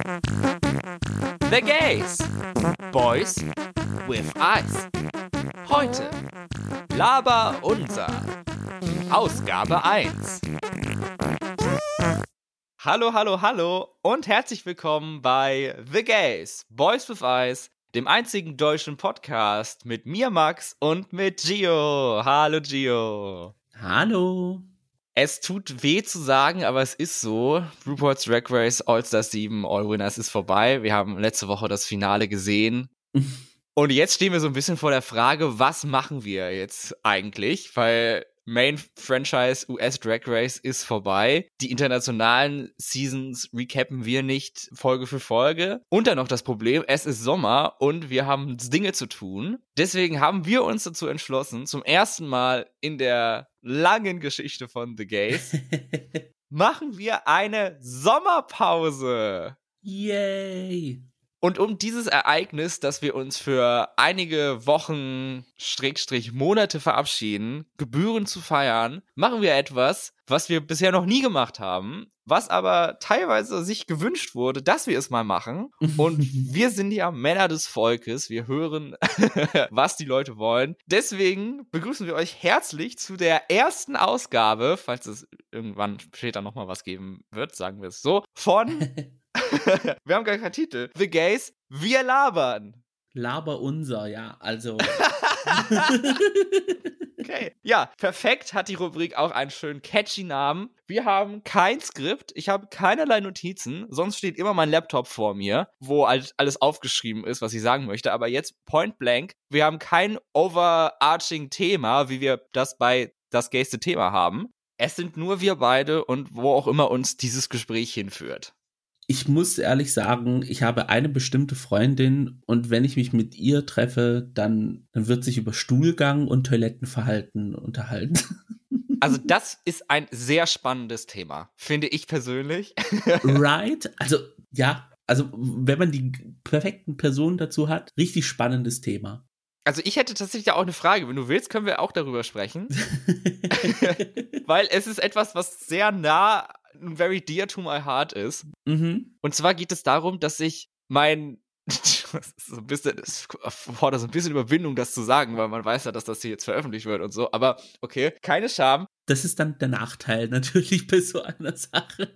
The Gays. Boys with Eyes. Heute Laber unser. Ausgabe 1. Hallo, hallo, hallo und herzlich willkommen bei The Gays, Boys with Eyes, dem einzigen deutschen Podcast mit mir, Max, und mit Gio. Hallo, Gio. Hallo. Es tut weh zu sagen, aber es ist so. RuPaul's Drag Race All-Star 7 All Winners ist vorbei. Wir haben letzte Woche das Finale gesehen. Und jetzt stehen wir so ein bisschen vor der Frage, was machen wir jetzt eigentlich? Weil Main Franchise US Drag Race ist vorbei. Die internationalen Seasons recappen wir nicht Folge für Folge. Und dann noch das Problem, es ist Sommer und wir haben Dinge zu tun. Deswegen haben wir uns dazu entschlossen, zum ersten Mal in der langen Geschichte von The Gays, machen wir eine Sommerpause. Yay! Und um dieses Ereignis, dass wir uns für einige Wochen, Schrägstrich, Monate verabschieden, gebührend zu feiern, machen wir etwas, was wir bisher noch nie gemacht haben, was aber teilweise sich gewünscht wurde, dass wir es mal machen. Und wir sind ja Männer des Volkes. Wir hören, was die Leute wollen. Deswegen begrüßen wir euch herzlich zu der ersten Ausgabe, falls es irgendwann später nochmal was geben wird, sagen wir es so, von wir haben gar keinen Titel. The Gays, wir labern. Laber unser, ja, also. okay. Ja, perfekt hat die Rubrik auch einen schönen catchy Namen. Wir haben kein Skript, ich habe keinerlei Notizen, sonst steht immer mein Laptop vor mir, wo alles aufgeschrieben ist, was ich sagen möchte. Aber jetzt point blank, wir haben kein overarching Thema, wie wir das bei das gayste Thema haben. Es sind nur wir beide und wo auch immer uns dieses Gespräch hinführt ich muss ehrlich sagen, ich habe eine bestimmte Freundin und wenn ich mich mit ihr treffe, dann, dann wird sich über Stuhlgang und Toilettenverhalten unterhalten. Also das ist ein sehr spannendes Thema, finde ich persönlich. Right? Also ja, also wenn man die perfekten Personen dazu hat, richtig spannendes Thema. Also ich hätte tatsächlich auch eine Frage. Wenn du willst, können wir auch darüber sprechen. Weil es ist etwas, was sehr nah very dear to my heart ist. Mhm. Und zwar geht es darum, dass ich mein so ein bisschen, es fordert so ein bisschen Überwindung, das zu sagen, weil man weiß ja, dass das hier jetzt veröffentlicht wird und so. Aber okay, keine Scham. Das ist dann der Nachteil natürlich bei so einer Sache.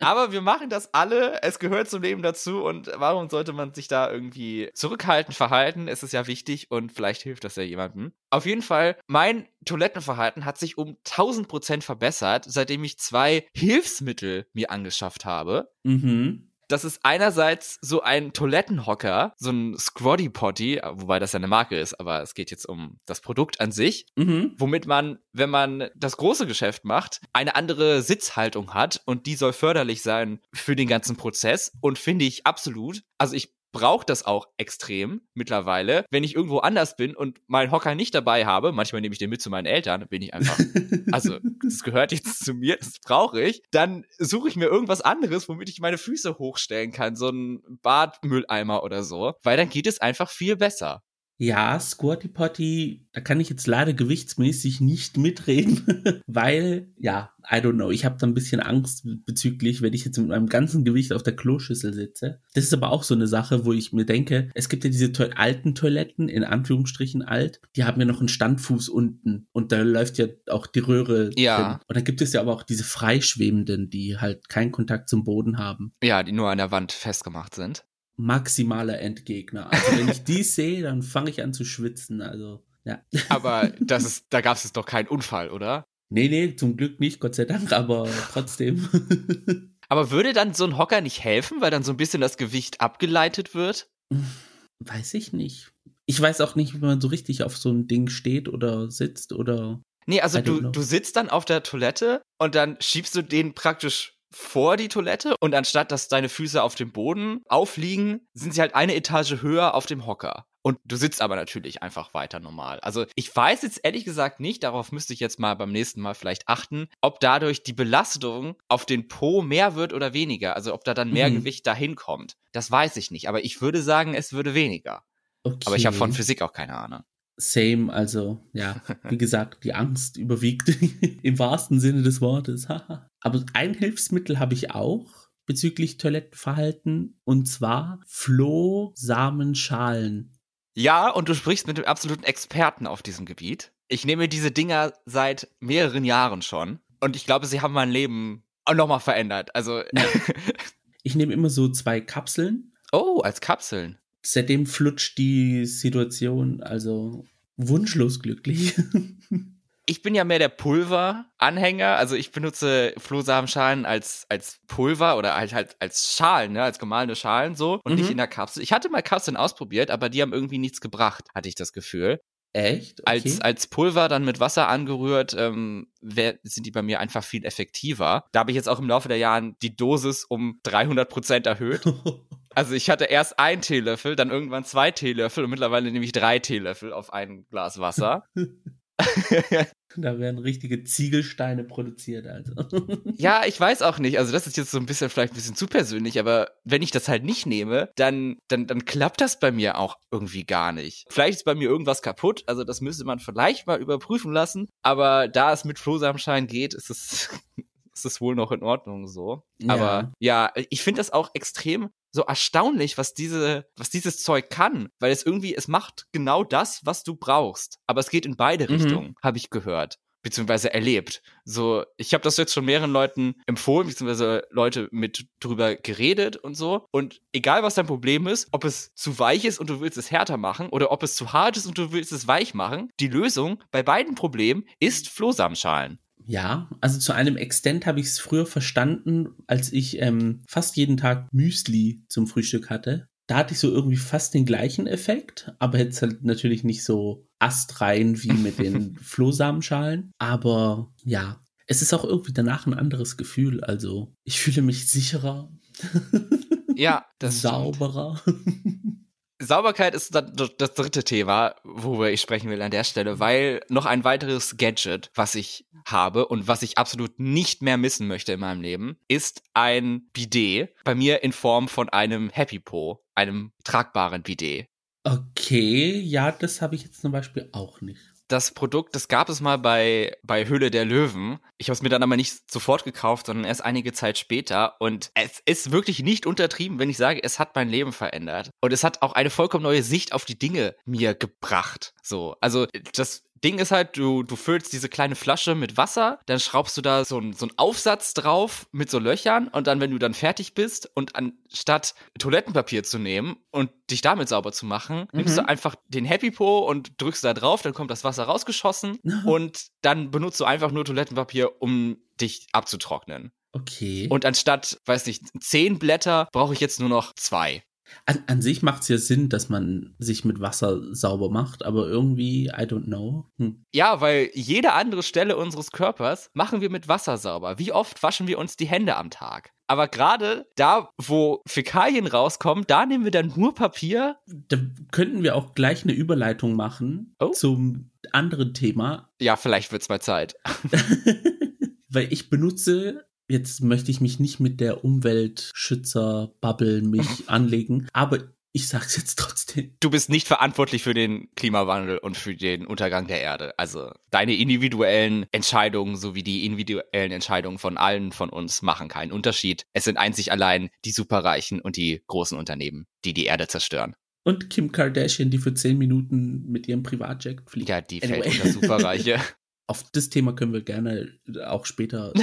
Aber wir machen das alle. Es gehört zum Leben dazu. Und warum sollte man sich da irgendwie zurückhaltend verhalten? Es ist ja wichtig und vielleicht hilft das ja jemandem. Auf jeden Fall, mein Toilettenverhalten hat sich um 1000 Prozent verbessert, seitdem ich zwei Hilfsmittel mir angeschafft habe. Mhm das ist einerseits so ein Toilettenhocker, so ein Squatty Potty, wobei das ja eine Marke ist, aber es geht jetzt um das Produkt an sich, mhm. womit man, wenn man das große Geschäft macht, eine andere Sitzhaltung hat und die soll förderlich sein für den ganzen Prozess und finde ich absolut. Also ich brauche das auch extrem mittlerweile. Wenn ich irgendwo anders bin und meinen Hocker nicht dabei habe, manchmal nehme ich den mit zu meinen Eltern, bin ich einfach, also das gehört jetzt zu mir, das brauche ich, dann suche ich mir irgendwas anderes, womit ich meine Füße hochstellen kann, so ein Badmülleimer oder so, weil dann geht es einfach viel besser. Ja, Squatty Potty, da kann ich jetzt leider gewichtsmäßig nicht mitreden, weil, ja, I don't know, ich habe da ein bisschen Angst bezüglich, wenn ich jetzt mit meinem ganzen Gewicht auf der Kloschüssel sitze. Das ist aber auch so eine Sache, wo ich mir denke, es gibt ja diese alten Toiletten, in Anführungsstrichen alt, die haben ja noch einen Standfuß unten und da läuft ja auch die Röhre ja. drin. Und dann gibt es ja aber auch diese freischwebenden, die halt keinen Kontakt zum Boden haben. Ja, die nur an der Wand festgemacht sind maximaler Endgegner. Also wenn ich die sehe, dann fange ich an zu schwitzen. Also, ja. Aber das ist, da gab es doch keinen Unfall, oder? Nee, nee, zum Glück nicht, Gott sei Dank, aber trotzdem. aber würde dann so ein Hocker nicht helfen, weil dann so ein bisschen das Gewicht abgeleitet wird? Weiß ich nicht. Ich weiß auch nicht, wie man so richtig auf so ein Ding steht oder sitzt oder. Nee, also du, du sitzt dann auf der Toilette und dann schiebst du den praktisch vor die Toilette und anstatt dass deine Füße auf dem Boden aufliegen, sind sie halt eine Etage höher auf dem Hocker. Und du sitzt aber natürlich einfach weiter normal. Also ich weiß jetzt ehrlich gesagt nicht, darauf müsste ich jetzt mal beim nächsten Mal vielleicht achten, ob dadurch die Belastung auf den Po mehr wird oder weniger. Also ob da dann mehr mhm. Gewicht dahin kommt. Das weiß ich nicht. Aber ich würde sagen, es würde weniger. Okay. Aber ich habe von Physik auch keine Ahnung. Same, also ja, wie gesagt, die Angst überwiegt im wahrsten Sinne des Wortes. Aber ein Hilfsmittel habe ich auch. bezüglich Toilettenverhalten und zwar Flohsamenschalen. Ja, und du sprichst mit dem absoluten Experten auf diesem Gebiet. Ich nehme diese Dinger seit mehreren Jahren schon und ich glaube, sie haben mein Leben auch nochmal verändert. Also. Ja. ich nehme immer so zwei Kapseln. Oh, als Kapseln. Seitdem flutscht die Situation also wunschlos glücklich. ich bin ja mehr der Pulver-Anhänger. Also ich benutze Flohsamenschalen als, als Pulver oder halt, halt als Schalen, ne, als gemahlene Schalen so und mhm. nicht in der Kapsel. Ich hatte mal Kapseln ausprobiert, aber die haben irgendwie nichts gebracht, hatte ich das Gefühl. Echt? Okay. Als, als Pulver dann mit Wasser angerührt, ähm, wär, sind die bei mir einfach viel effektiver. Da habe ich jetzt auch im Laufe der Jahre die Dosis um 300 Prozent erhöht. Also ich hatte erst ein Teelöffel, dann irgendwann zwei Teelöffel und mittlerweile nehme ich drei Teelöffel auf ein Glas Wasser. da werden richtige Ziegelsteine produziert, also. ja, ich weiß auch nicht. Also, das ist jetzt so ein bisschen vielleicht ein bisschen zu persönlich, aber wenn ich das halt nicht nehme, dann, dann, dann klappt das bei mir auch irgendwie gar nicht. Vielleicht ist bei mir irgendwas kaputt, also das müsste man vielleicht mal überprüfen lassen. Aber da es mit Flohsamenschein geht, ist es, ist es wohl noch in Ordnung so. Ja. Aber ja, ich finde das auch extrem so erstaunlich, was diese, was dieses Zeug kann, weil es irgendwie, es macht genau das, was du brauchst. Aber es geht in beide mhm. Richtungen, habe ich gehört beziehungsweise erlebt. So, ich habe das jetzt schon mehreren Leuten empfohlen, beziehungsweise Leute mit drüber geredet und so. Und egal was dein Problem ist, ob es zu weich ist und du willst es härter machen oder ob es zu hart ist und du willst es weich machen, die Lösung bei beiden Problemen ist Flohsamenschalen. Ja, also zu einem Extent habe ich es früher verstanden, als ich ähm, fast jeden Tag Müsli zum Frühstück hatte. Da hatte ich so irgendwie fast den gleichen Effekt, aber jetzt halt natürlich nicht so astrein wie mit den Flohsamenschalen. Aber ja, es ist auch irgendwie danach ein anderes Gefühl. Also ich fühle mich sicherer. Ja, das sauberer. Sauberkeit ist das dritte Thema, worüber ich sprechen will an der Stelle, weil noch ein weiteres Gadget, was ich habe und was ich absolut nicht mehr missen möchte in meinem Leben, ist ein Bidet. Bei mir in Form von einem Happy Po, einem tragbaren Bidet. Okay, ja, das habe ich jetzt zum Beispiel auch nicht das Produkt, das gab es mal bei, bei Höhle der Löwen. Ich habe es mir dann aber nicht sofort gekauft, sondern erst einige Zeit später. Und es ist wirklich nicht untertrieben, wenn ich sage, es hat mein Leben verändert. Und es hat auch eine vollkommen neue Sicht auf die Dinge mir gebracht. So, also das Ding ist halt, du, du füllst diese kleine Flasche mit Wasser, dann schraubst du da so, ein, so einen Aufsatz drauf mit so Löchern und dann, wenn du dann fertig bist und anstatt Toilettenpapier zu nehmen und dich damit sauber zu machen, mhm. nimmst du einfach den Happy Po und drückst da drauf, dann kommt das Wasser rausgeschossen und dann benutzt du einfach nur Toilettenpapier, um dich abzutrocknen. Okay. Und anstatt, weiß nicht, zehn Blätter brauche ich jetzt nur noch zwei. An, an sich macht es ja Sinn, dass man sich mit Wasser sauber macht, aber irgendwie, I don't know. Hm. Ja, weil jede andere Stelle unseres Körpers machen wir mit Wasser sauber. Wie oft waschen wir uns die Hände am Tag? Aber gerade da, wo Fäkalien rauskommen, da nehmen wir dann nur Papier. Da könnten wir auch gleich eine Überleitung machen oh. zum anderen Thema. Ja, vielleicht wird es mal Zeit. weil ich benutze jetzt möchte ich mich nicht mit der Umweltschützer-Bubble mich anlegen, aber ich sag's jetzt trotzdem. Du bist nicht verantwortlich für den Klimawandel und für den Untergang der Erde. Also deine individuellen Entscheidungen sowie die individuellen Entscheidungen von allen von uns machen keinen Unterschied. Es sind einzig allein die Superreichen und die großen Unternehmen, die die Erde zerstören. Und Kim Kardashian, die für zehn Minuten mit ihrem Privatjet fliegt. Ja, die anyway. fällt unter Superreiche. Auf das Thema können wir gerne auch später.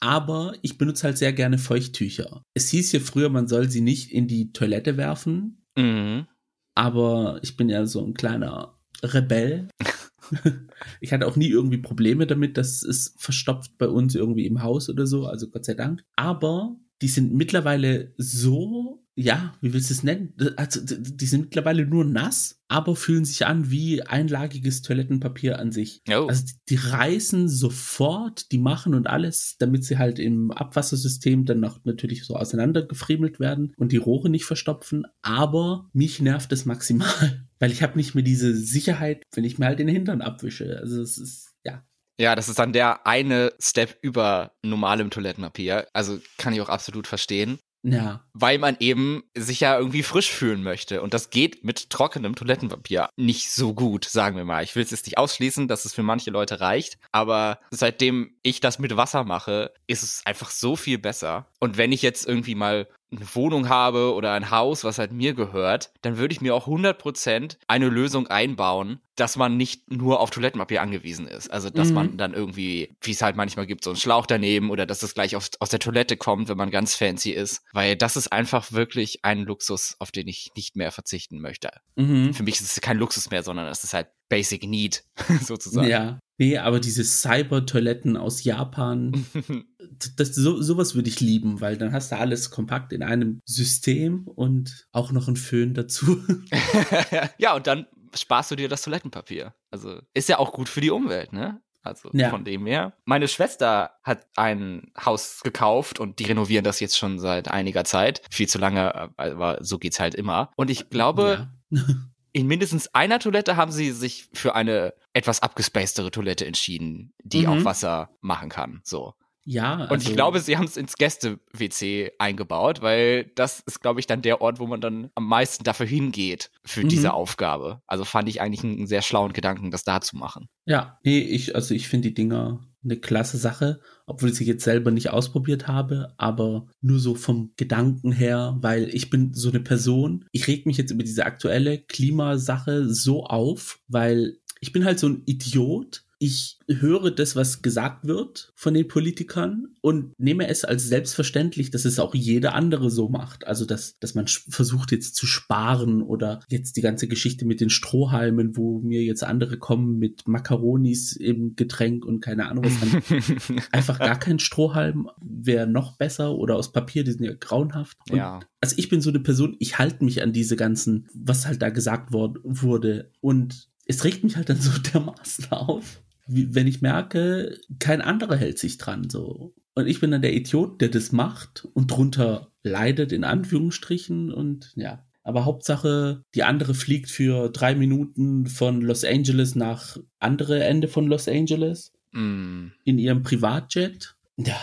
Aber ich benutze halt sehr gerne Feuchttücher. Es hieß ja früher, man soll sie nicht in die Toilette werfen. Mhm. Aber ich bin ja so ein kleiner Rebell. ich hatte auch nie irgendwie Probleme damit, dass es verstopft bei uns irgendwie im Haus oder so, also Gott sei Dank. Aber die sind mittlerweile so ja, wie willst du es nennen? Also, die sind mittlerweile nur nass, aber fühlen sich an wie einlagiges Toilettenpapier an sich. Oh. Also, die reißen sofort, die machen und alles, damit sie halt im Abwassersystem dann noch natürlich so auseinandergefriemelt werden und die Rohre nicht verstopfen. Aber mich nervt es maximal, weil ich habe nicht mehr diese Sicherheit, wenn ich mir halt den Hintern abwische. Also, es ist, ja, ja, das ist dann der eine Step über normalem Toilettenpapier. Also kann ich auch absolut verstehen. Ja. Weil man eben sich ja irgendwie frisch fühlen möchte. Und das geht mit trockenem Toilettenpapier nicht so gut, sagen wir mal. Ich will es jetzt nicht ausschließen, dass es für manche Leute reicht. Aber seitdem ich das mit Wasser mache, ist es einfach so viel besser. Und wenn ich jetzt irgendwie mal eine Wohnung habe oder ein Haus, was halt mir gehört, dann würde ich mir auch 100% eine Lösung einbauen, dass man nicht nur auf Toilettenpapier angewiesen ist. Also, dass mhm. man dann irgendwie, wie es halt manchmal gibt, so einen Schlauch daneben oder dass es gleich aus, aus der Toilette kommt, wenn man ganz fancy ist. Weil das ist einfach wirklich ein Luxus, auf den ich nicht mehr verzichten möchte. Mhm. Für mich ist es kein Luxus mehr, sondern es ist halt Basic Need, sozusagen. Ja. Nee, aber diese Cyber-Toiletten aus Japan, das, so, sowas würde ich lieben, weil dann hast du alles kompakt in einem System und auch noch ein Föhn dazu. ja, und dann sparst du dir das Toilettenpapier. Also ist ja auch gut für die Umwelt, ne? Also ja. von dem her. Meine Schwester hat ein Haus gekauft und die renovieren das jetzt schon seit einiger Zeit. Viel zu lange, aber so geht's halt immer. Und ich glaube, ja. in mindestens einer Toilette haben sie sich für eine etwas abgespacedere Toilette entschieden, die mhm. auch Wasser machen kann. So. Ja. Also und ich also glaube, sie haben es ins Gäste-WC eingebaut, weil das ist, glaube ich, dann der Ort, wo man dann am meisten dafür hingeht für mhm. diese Aufgabe. Also fand ich eigentlich einen sehr schlauen Gedanken, das da zu machen. Ja, nee, ich, also ich finde die Dinger eine klasse Sache, obwohl ich sie jetzt selber nicht ausprobiert habe, aber nur so vom Gedanken her, weil ich bin so eine Person, ich reg mich jetzt über diese aktuelle Klimasache so auf, weil ich bin halt so ein Idiot, ich höre das, was gesagt wird von den Politikern und nehme es als selbstverständlich, dass es auch jeder andere so macht. Also, dass, dass man versucht jetzt zu sparen oder jetzt die ganze Geschichte mit den Strohhalmen, wo mir jetzt andere kommen mit Makaronis im Getränk und keine Ahnung was einfach gar kein Strohhalm wäre noch besser oder aus Papier, die sind ja grauenhaft. Und ja. Also ich bin so eine Person, ich halte mich an diese ganzen, was halt da gesagt worden wurde und es regt mich halt dann so dermaßen auf, wenn ich merke, kein anderer hält sich dran so. Und ich bin dann der Idiot, der das macht und drunter leidet, in Anführungsstrichen. Und ja. Aber Hauptsache, die andere fliegt für drei Minuten von Los Angeles nach andere Ende von Los Angeles. Mm. In ihrem Privatjet. Ja,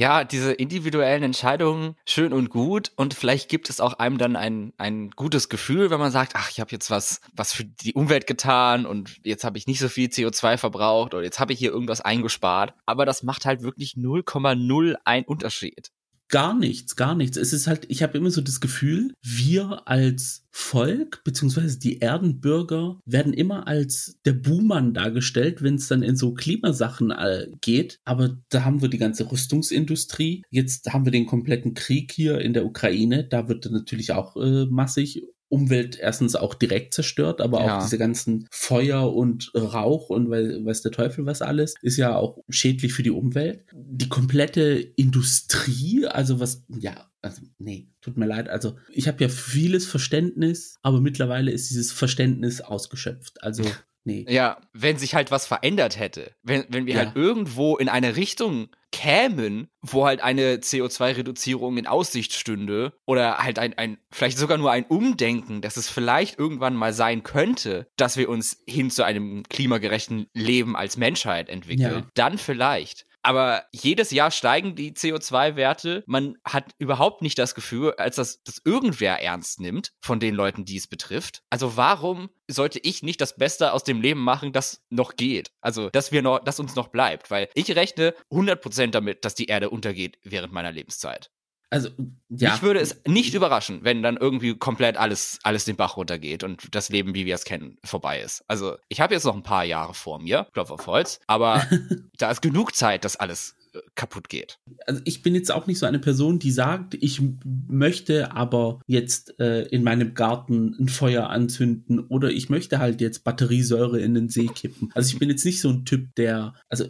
ja, diese individuellen Entscheidungen schön und gut und vielleicht gibt es auch einem dann ein, ein gutes Gefühl, wenn man sagt, ach, ich habe jetzt was, was für die Umwelt getan und jetzt habe ich nicht so viel CO2 verbraucht oder jetzt habe ich hier irgendwas eingespart. Aber das macht halt wirklich 0,0 ein Unterschied gar nichts, gar nichts. Es ist halt, ich habe immer so das Gefühl, wir als Volk, beziehungsweise die Erdenbürger, werden immer als der Buhmann dargestellt, wenn es dann in so Klimasachen äh, geht. Aber da haben wir die ganze Rüstungsindustrie. Jetzt haben wir den kompletten Krieg hier in der Ukraine. Da wird natürlich auch äh, massig Umwelt erstens auch direkt zerstört, aber ja. auch diese ganzen Feuer und Rauch und weiß der Teufel was alles, ist ja auch schädlich für die Umwelt. Die komplette Industrie, also was, ja, also nee, tut mir leid. Also ich habe ja vieles Verständnis, aber mittlerweile ist dieses Verständnis ausgeschöpft. Also Nee. Ja, wenn sich halt was verändert hätte, wenn, wenn wir ja. halt irgendwo in eine Richtung kämen, wo halt eine CO2-Reduzierung in Aussicht stünde oder halt ein, ein, vielleicht sogar nur ein Umdenken, dass es vielleicht irgendwann mal sein könnte, dass wir uns hin zu einem klimagerechten Leben als Menschheit entwickeln, ja. dann vielleicht. Aber jedes Jahr steigen die CO2-Werte. Man hat überhaupt nicht das Gefühl, als dass das irgendwer ernst nimmt von den Leuten, die es betrifft. Also warum sollte ich nicht das Beste aus dem Leben machen, das noch geht? Also, dass wir noch, dass uns noch bleibt, weil ich rechne 100% damit, dass die Erde untergeht während meiner Lebenszeit. Also, ja. Ich würde es nicht überraschen, wenn dann irgendwie komplett alles, alles den Bach runtergeht und das Leben, wie wir es kennen, vorbei ist. Also, ich habe jetzt noch ein paar Jahre vor mir, Klopf auf Holz, aber da ist genug Zeit, dass alles äh, kaputt geht. Also ich bin jetzt auch nicht so eine Person, die sagt, ich möchte aber jetzt äh, in meinem Garten ein Feuer anzünden oder ich möchte halt jetzt Batteriesäure in den See kippen. Also ich bin jetzt nicht so ein Typ, der, also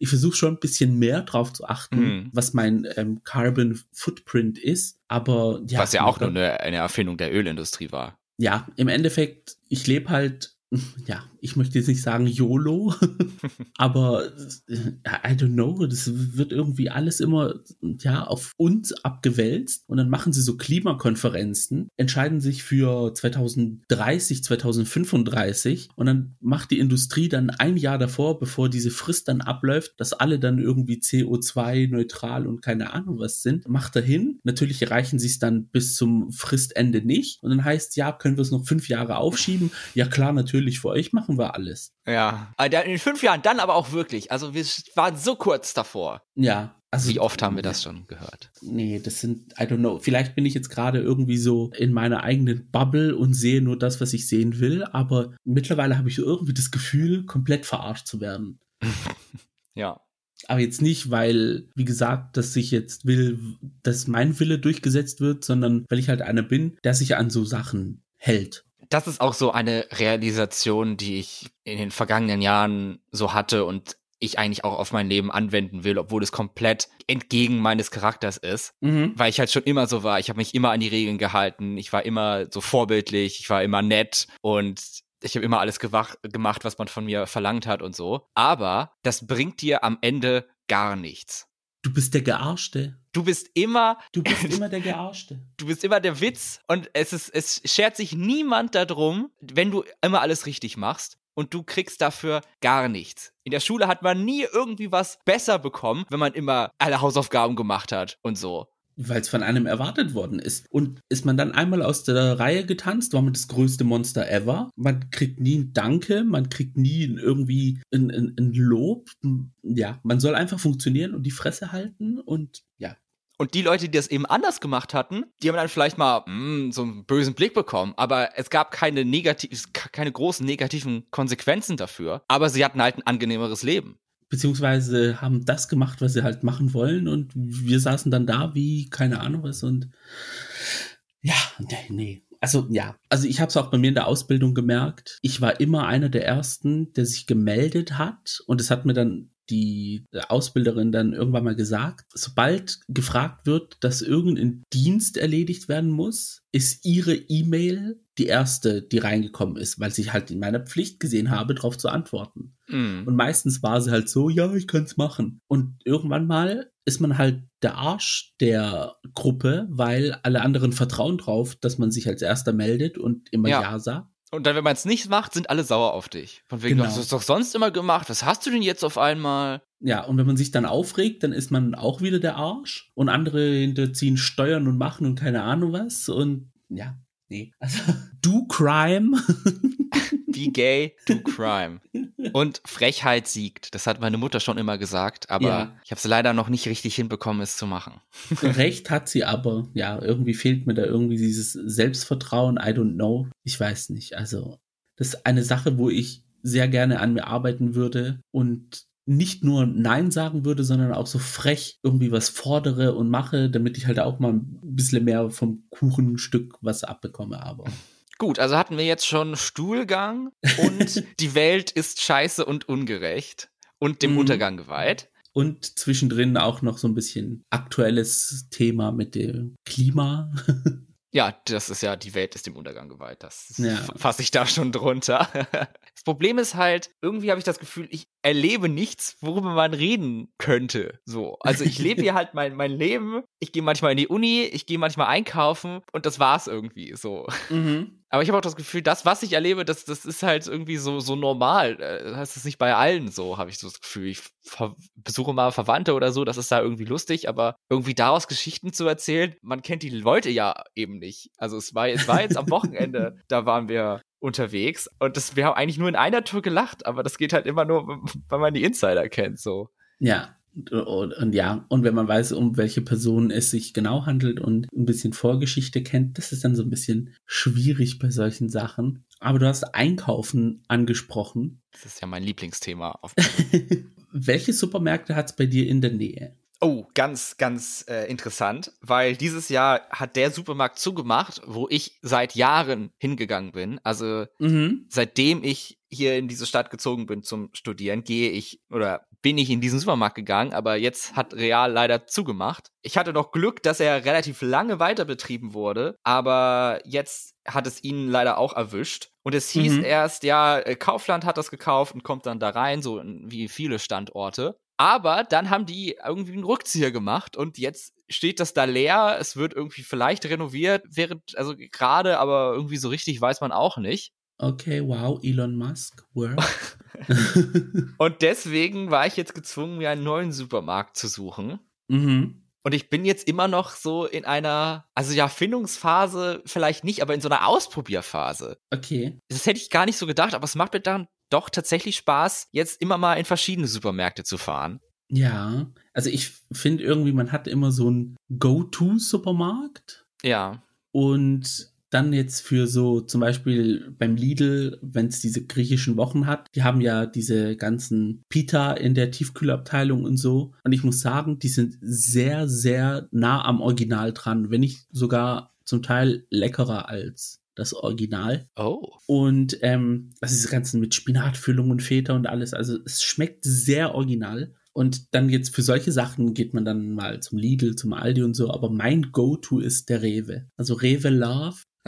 ich versuche schon ein bisschen mehr drauf zu achten, mhm. was mein ähm, Carbon Footprint ist. Aber ja. Was ja auch nur eine, eine Erfindung der Ölindustrie war. Ja, im Endeffekt, ich lebe halt, ja, ich möchte jetzt nicht sagen YOLO, aber äh, I don't know, das wird irgendwie alles immer ja auf uns abgewälzt und dann machen sie so Klimakonferenzen, entscheiden sich für 2030, 2035 und dann macht die Industrie dann ein Jahr davor, bevor diese Frist dann abläuft, dass alle dann irgendwie CO2 neutral und keine Ahnung was sind, macht dahin. Natürlich erreichen sie es dann bis zum Fristende nicht und dann heißt ja, können wir es noch fünf Jahre aufschieben? Ja klar, natürlich, für euch machen wir alles. Ja, in den fünf Jahren dann aber auch wirklich. Also wir waren so kurz davor. Ja, also, Wie oft haben wir das schon gehört? Nee, das sind, I don't know. Vielleicht bin ich jetzt gerade irgendwie so in meiner eigenen Bubble und sehe nur das, was ich sehen will, aber mittlerweile habe ich irgendwie das Gefühl, komplett verarscht zu werden. ja. Aber jetzt nicht, weil, wie gesagt, dass ich jetzt will, dass mein Wille durchgesetzt wird, sondern weil ich halt einer bin, der sich an so Sachen hält das ist auch so eine Realisation, die ich in den vergangenen Jahren so hatte und ich eigentlich auch auf mein Leben anwenden will, obwohl es komplett entgegen meines Charakters ist, mhm. weil ich halt schon immer so war. Ich habe mich immer an die Regeln gehalten. Ich war immer so vorbildlich. Ich war immer nett und ich habe immer alles gemacht, was man von mir verlangt hat und so. Aber das bringt dir am Ende gar nichts. Du bist der Gearschte. Du bist immer. Du bist immer der Gearschte. Du bist immer der Witz und es ist, es schert sich niemand darum, wenn du immer alles richtig machst und du kriegst dafür gar nichts. In der Schule hat man nie irgendwie was besser bekommen, wenn man immer alle Hausaufgaben gemacht hat und so. Weil es von einem erwartet worden ist. Und ist man dann einmal aus der Reihe getanzt, war man das größte Monster ever. Man kriegt nie ein Danke, man kriegt nie irgendwie ein, ein, ein Lob. Ja, man soll einfach funktionieren und die Fresse halten und ja, und die Leute, die das eben anders gemacht hatten, die haben dann vielleicht mal mh, hm, so einen bösen Blick bekommen. Aber es gab keine, negativ, keine großen negativen Konsequenzen dafür. Aber sie hatten halt ein angenehmeres Leben. Beziehungsweise haben das gemacht, was sie halt machen wollen. Und wir saßen dann da wie keine Ahnung was. Und ja, nee, nee. Also ja, also ich habe es auch bei mir in der Ausbildung gemerkt. Ich war immer einer der Ersten, der sich gemeldet hat. Und es hat mir dann die Ausbilderin dann irgendwann mal gesagt, sobald gefragt wird, dass irgendein Dienst erledigt werden muss, ist ihre E-Mail die erste, die reingekommen ist, weil ich halt in meiner Pflicht gesehen habe, darauf zu antworten. Mm. Und meistens war sie halt so, ja, ich kann es machen. Und irgendwann mal ist man halt der Arsch der Gruppe, weil alle anderen vertrauen drauf, dass man sich als erster meldet und immer Ja, ja sagt. Und dann, wenn man es nicht macht, sind alle sauer auf dich. Von wegen, genau. du hast es doch sonst immer gemacht. Was hast du denn jetzt auf einmal? Ja, und wenn man sich dann aufregt, dann ist man auch wieder der Arsch. Und andere hinterziehen Steuern und machen und keine Ahnung was. Und ja, nee. Also, do crime. Be gay, do crime. Und Frechheit siegt. Das hat meine Mutter schon immer gesagt, aber ja. ich habe es leider noch nicht richtig hinbekommen, es zu machen. Recht hat sie aber. Ja, irgendwie fehlt mir da irgendwie dieses Selbstvertrauen. I don't know. Ich weiß nicht. Also, das ist eine Sache, wo ich sehr gerne an mir arbeiten würde und nicht nur Nein sagen würde, sondern auch so frech irgendwie was fordere und mache, damit ich halt auch mal ein bisschen mehr vom Kuchenstück was abbekomme, aber. Gut, also hatten wir jetzt schon Stuhlgang und die Welt ist scheiße und ungerecht und dem mhm. Untergang geweiht. Und zwischendrin auch noch so ein bisschen aktuelles Thema mit dem Klima. Ja, das ist ja, die Welt ist dem Untergang geweiht. Das ja. fasse ich da schon drunter. Das Problem ist halt, irgendwie habe ich das Gefühl, ich erlebe nichts, worüber man reden könnte. So. Also ich lebe hier halt mein, mein Leben. Ich gehe manchmal in die Uni, ich gehe manchmal einkaufen und das war's irgendwie so. Mhm. Aber ich habe auch das Gefühl, das, was ich erlebe, das, das ist halt irgendwie so, so normal. Das ist nicht bei allen so, habe ich so das Gefühl. Ich besuche mal Verwandte oder so, das ist da irgendwie lustig, aber irgendwie daraus Geschichten zu erzählen, man kennt die Leute ja eben nicht. Also es war, es war jetzt am Wochenende, da waren wir unterwegs und das, wir haben eigentlich nur in einer Tour gelacht, aber das geht halt immer nur, weil man die Insider kennt, so. Ja, und, und, ja, und wenn man weiß, um welche Person es sich genau handelt und ein bisschen Vorgeschichte kennt, das ist dann so ein bisschen schwierig bei solchen Sachen. Aber du hast Einkaufen angesprochen. Das ist ja mein Lieblingsthema. welche Supermärkte hat es bei dir in der Nähe? Oh, ganz, ganz äh, interessant, weil dieses Jahr hat der Supermarkt zugemacht, wo ich seit Jahren hingegangen bin. Also mhm. seitdem ich hier in diese Stadt gezogen bin zum Studieren, gehe ich oder bin ich in diesen Supermarkt gegangen, aber jetzt hat Real leider zugemacht. Ich hatte noch Glück, dass er relativ lange weiter betrieben wurde, aber jetzt hat es ihn leider auch erwischt. Und es hieß Mhm. erst, ja, äh, Kaufland hat das gekauft und kommt dann da rein, so wie viele Standorte. Aber dann haben die irgendwie einen Rückzieher gemacht und jetzt steht das da leer. Es wird irgendwie vielleicht renoviert, während, also gerade, aber irgendwie so richtig weiß man auch nicht. Okay, wow, Elon Musk, work. Und deswegen war ich jetzt gezwungen, mir einen neuen Supermarkt zu suchen. mhm. Und ich bin jetzt immer noch so in einer, also ja, Findungsphase vielleicht nicht, aber in so einer Ausprobierphase. Okay. Das hätte ich gar nicht so gedacht, aber es macht mir dann doch tatsächlich Spaß, jetzt immer mal in verschiedene Supermärkte zu fahren. Ja, also ich finde irgendwie, man hat immer so einen Go-To-Supermarkt Ja. und dann jetzt für so zum Beispiel beim Lidl, wenn es diese griechischen Wochen hat, die haben ja diese ganzen Pita in der Tiefkühlabteilung und so. Und ich muss sagen, die sind sehr, sehr nah am Original dran, wenn nicht sogar zum Teil leckerer als das Original. Oh. Und ähm, also diese ganzen mit Spinatfüllung und Feta und alles. Also es schmeckt sehr original. Und dann jetzt für solche Sachen geht man dann mal zum Lidl, zum Aldi und so. Aber mein Go-To ist der Rewe. Also Rewe Love.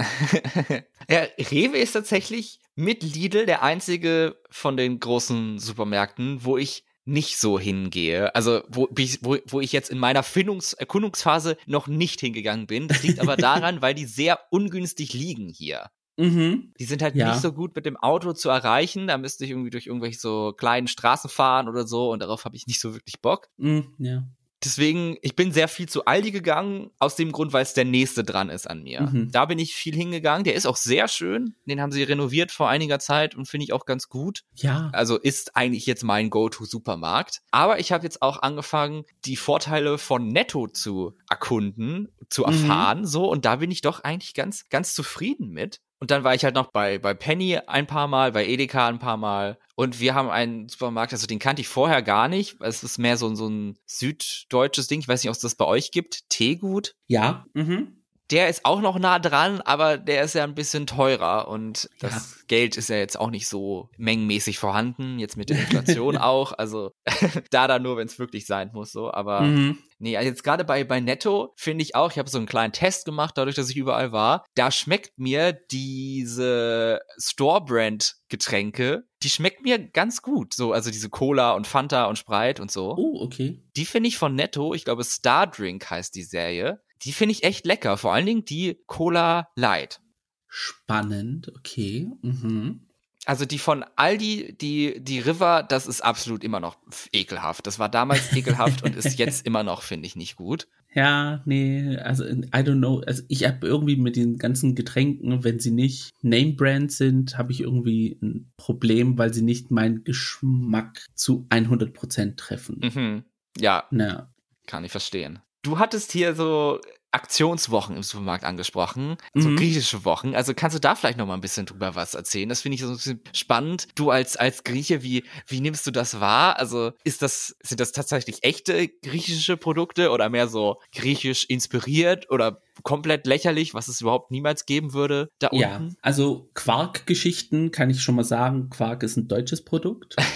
ja, Rewe ist tatsächlich mit Lidl der einzige von den großen Supermärkten, wo ich nicht so hingehe. Also, wo, wo, wo ich jetzt in meiner Findungs Erkundungsphase noch nicht hingegangen bin. Das liegt aber daran, weil die sehr ungünstig liegen hier. Mhm. Die sind halt Ja. nicht so gut mit dem Auto zu erreichen. Da müsste ich irgendwie durch irgendwelche so kleinen Straßen fahren oder so und darauf habe ich nicht so wirklich Bock. Mhm, ja. Deswegen, ich bin sehr viel zu Aldi gegangen, aus dem Grund, weil es der nächste dran ist an mir. Mhm. Da bin ich viel hingegangen. Der ist auch sehr schön. Den haben sie renoviert vor einiger Zeit und finde ich auch ganz gut. Ja. Also ist eigentlich jetzt mein Go-To-Supermarkt. Aber ich habe jetzt auch angefangen, die Vorteile von Netto zu erkunden, zu Mhm. erfahren, so. Und da bin ich doch eigentlich ganz, ganz zufrieden mit. Und dann war ich halt noch bei, bei Penny ein paar Mal, bei Edeka ein paar Mal. Und wir haben einen Supermarkt, also den kannte ich vorher gar nicht. Es ist mehr so, so ein süddeutsches Ding. Ich weiß nicht, ob es das bei euch gibt. Teegut. Ja. Mhm. Der ist auch noch nah dran, aber der ist ja ein bisschen teurer und das Geld ist ja jetzt auch nicht so mengenmäßig vorhanden, jetzt mit der Inflation auch. Also da dann nur, wenn es wirklich sein muss, so. Aber Mhm. nee, also jetzt gerade bei, bei Netto finde ich auch, ich habe so einen kleinen Test gemacht, dadurch, dass ich überall war. Da schmeckt mir diese Store-Brand-Getränke, die schmeckt mir ganz gut. So, also diese Cola und Fanta und Sprite und so. Oh, okay. Die finde ich von Netto, ich glaube Star Drink heißt die Serie. Die finde ich echt lecker. Vor allen Dingen die Cola Light. Spannend. Okay. Mhm. Also die von Aldi, die, die River, das ist absolut immer noch ekelhaft. Das war damals ekelhaft und ist jetzt immer noch, finde ich, nicht gut. Ja, nee, also I don't know. Also ich habe irgendwie mit den ganzen Getränken, wenn sie nicht Name-Brand sind, habe ich irgendwie ein Problem, weil sie nicht meinen Geschmack zu 100% treffen. Mhm. Ja, Na, kann ich verstehen. Du hattest hier so Aktionswochen im Supermarkt angesprochen, so Mhm. griechische Wochen. Also kannst du da vielleicht noch mal ein bisschen drüber was erzählen? Das finde ich so ein bisschen spannend. Du als als Grieche, wie wie nimmst du das wahr? Also ist das sind das tatsächlich echte griechische Produkte oder mehr so griechisch inspiriert oder komplett lächerlich, was es überhaupt niemals geben würde da ja, unten? also Quark-Geschichten kann ich schon mal sagen, Quark ist ein deutsches Produkt.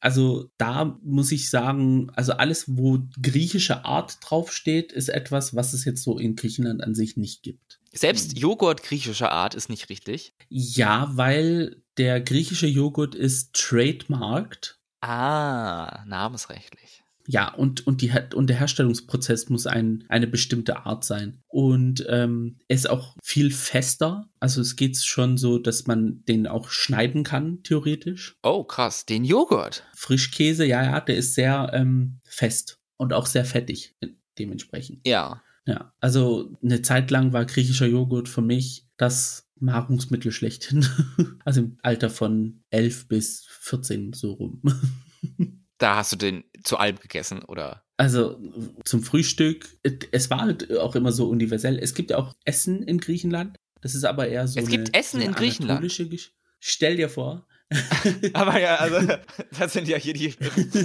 Also da muss ich sagen, also alles, wo griechische Art draufsteht, ist etwas, was es jetzt so in Griechenland an sich nicht gibt. Selbst Joghurt griechischer Art ist nicht richtig. Ja, weil der griechische Joghurt ist trademarked. Ah, namensrechtlich. Ja, und, und, die, und der Herstellungsprozess muss ein, eine bestimmte Art sein. Und ähm, er ist auch viel fester. Also es geht schon so, dass man den auch schneiden kann, theoretisch. Oh, krass, den Joghurt. Frischkäse, ja, ja, der ist sehr ähm, fest und auch sehr fettig dementsprechend. Ja. Ja, also eine Zeit lang war griechischer Joghurt für mich das Nahrungsmittel schlechthin. also im Alter von 11 bis 14 so rum. Da hast du den zu allem gegessen, oder? Also zum Frühstück, es war halt auch immer so universell. Es gibt ja auch Essen in Griechenland. Das ist aber eher so Es eine, gibt Essen so eine in Griechenland? Stell dir vor. Aber ja, also, das sind ja hier die,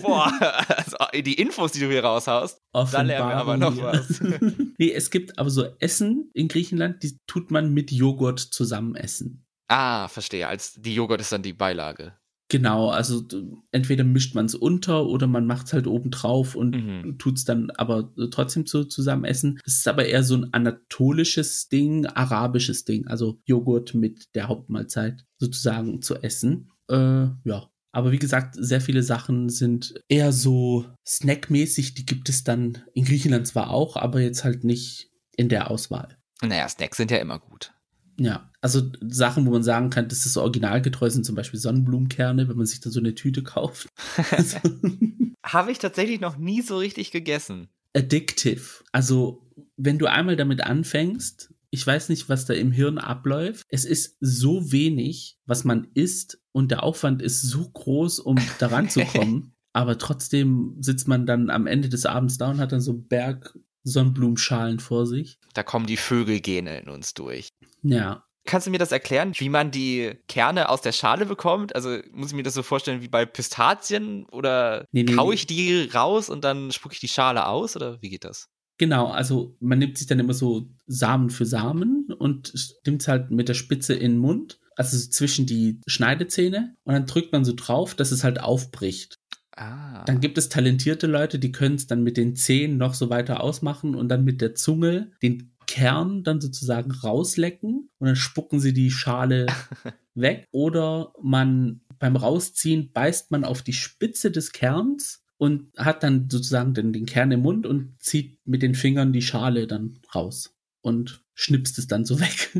boah, also die Infos, die du hier raushaust. Da lernen wir aber noch was. nee, es gibt aber so Essen in Griechenland, die tut man mit Joghurt zusammen essen. Ah, verstehe. Als die Joghurt ist dann die Beilage. Genau, also entweder mischt man es unter oder man macht es halt oben drauf und Mhm. tut es dann aber trotzdem so zusammen essen. Es ist aber eher so ein anatolisches Ding, arabisches Ding, also Joghurt mit der Hauptmahlzeit sozusagen zu essen. Äh, ja. Aber wie gesagt, sehr viele Sachen sind eher so snackmäßig. Die gibt es dann in Griechenland zwar auch, aber jetzt halt nicht in der Auswahl. Naja, Snacks sind ja immer gut. Ja, also Sachen, wo man sagen kann, das ist so originalgetreu, sind zum Beispiel Sonnenblumenkerne, wenn man sich da so eine Tüte kauft. Habe ich tatsächlich noch nie so richtig gegessen. addictive. Also, wenn du einmal damit anfängst, ich weiß nicht, was da im Hirn abläuft. Es ist so wenig, was man isst und der Aufwand ist so groß, um daran zu kommen. Aber trotzdem sitzt man dann am Ende des Abends da und hat dann so einen Berg Sonnenblumenschalen vor sich. Da kommen die Vögelgene in uns durch. Ja, Kannst du mir das erklären, wie man die Kerne aus der Schale bekommt? Also muss ich mir das so vorstellen wie bei Pistazien oder Nee, nee, kau ich die raus und dann spucke ich die Schale aus oder wie geht das? Genau, also man nimmt sich dann immer so Samen für Samen und nimmt es halt mit der Spitze in den Mund, also so zwischen die Schneidezähne und dann drückt man so drauf, dass es halt aufbricht. Ah. Dann gibt es talentierte Leute, die können es dann mit den Zähnen noch so weiter ausmachen und dann mit der Zunge den Kern dann sozusagen rauslecken und dann spucken sie die Schale weg. Oder man beim Rausziehen beißt man auf die Spitze des Kerns und hat dann sozusagen den, den Kern im Mund und zieht mit den Fingern die Schale dann raus und schnipst es dann so weg.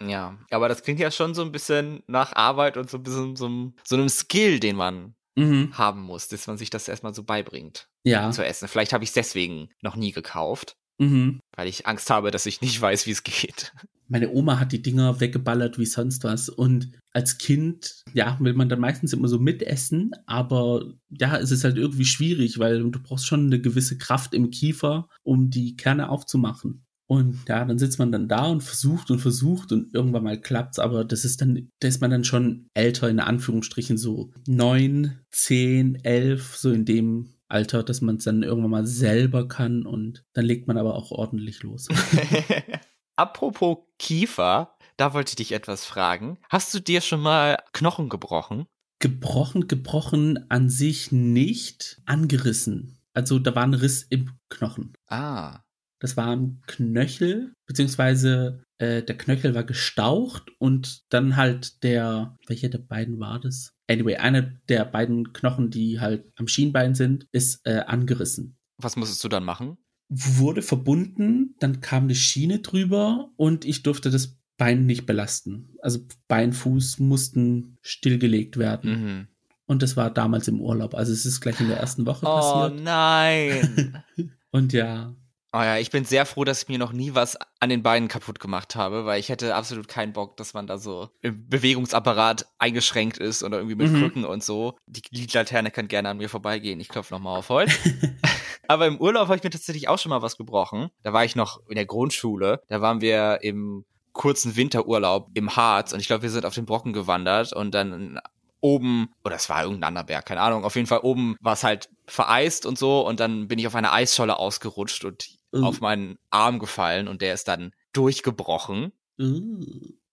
Ja, aber das klingt ja schon so ein bisschen nach Arbeit und so ein bisschen so, einem- so einem Skill, den man mhm. haben muss, dass man sich das erstmal so beibringt Ja. zu essen. Vielleicht habe ich es deswegen noch nie gekauft, Mhm. weil ich Angst habe, dass ich nicht weiß, wie es geht. Meine Oma hat die Dinger weggeballert wie sonst was. Und als Kind, ja, will man dann meistens immer so mitessen. Aber ja, es ist halt irgendwie schwierig, weil du brauchst schon eine gewisse Kraft im Kiefer, um die Kerne aufzumachen. Und ja, dann sitzt man dann da und versucht und versucht und irgendwann mal klappt's, aber das ist dann, da ist man dann schon älter, in Anführungsstrichen, so neun, zehn, elf, so in dem Alter, dass man es dann irgendwann mal selber kann und dann legt man aber auch ordentlich los. Apropos Kiefer, da wollte ich dich etwas fragen. Hast du dir schon mal Knochen gebrochen? Gebrochen, gebrochen an sich nicht, angerissen. Also da war ein Riss im Knochen. Ah. Das war ein Knöchel, beziehungsweise äh, der Knöchel war gestaucht und dann halt der, welcher der beiden war das? Anyway, einer der beiden Knochen, die halt am Schienbein sind, ist äh, angerissen. Was musstest du dann machen? Wurde verbunden, dann kam eine Schiene drüber und ich durfte das Bein nicht belasten. Also Bein, Fuß mussten stillgelegt werden. Mhm. Und das war damals im Urlaub. Also es ist gleich in der ersten Woche Oh passiert. nein. Und ja, Oh ja, ich bin sehr froh, dass ich mir noch nie was an den Beinen kaputt gemacht habe, weil ich hätte absolut keinen Bock, dass man da so im Bewegungsapparat eingeschränkt ist oder irgendwie mit Mhm. Krücken und so. Die Liedlaterne kann gerne an mir vorbeigehen. Ich klopfe nochmal auf Holz. Aber im Urlaub habe ich mir tatsächlich auch schon mal was gebrochen. Da war ich noch in der Grundschule. Da waren wir im kurzen Winterurlaub im Harz und ich glaube, wir sind auf den Brocken gewandert und dann oben, oder es war irgendein anderer Berg, keine Ahnung, auf jeden Fall oben war es halt vereist und so und dann bin ich auf eine Eisscholle ausgerutscht und Uh. auf meinen Arm gefallen und der ist dann durchgebrochen. uh,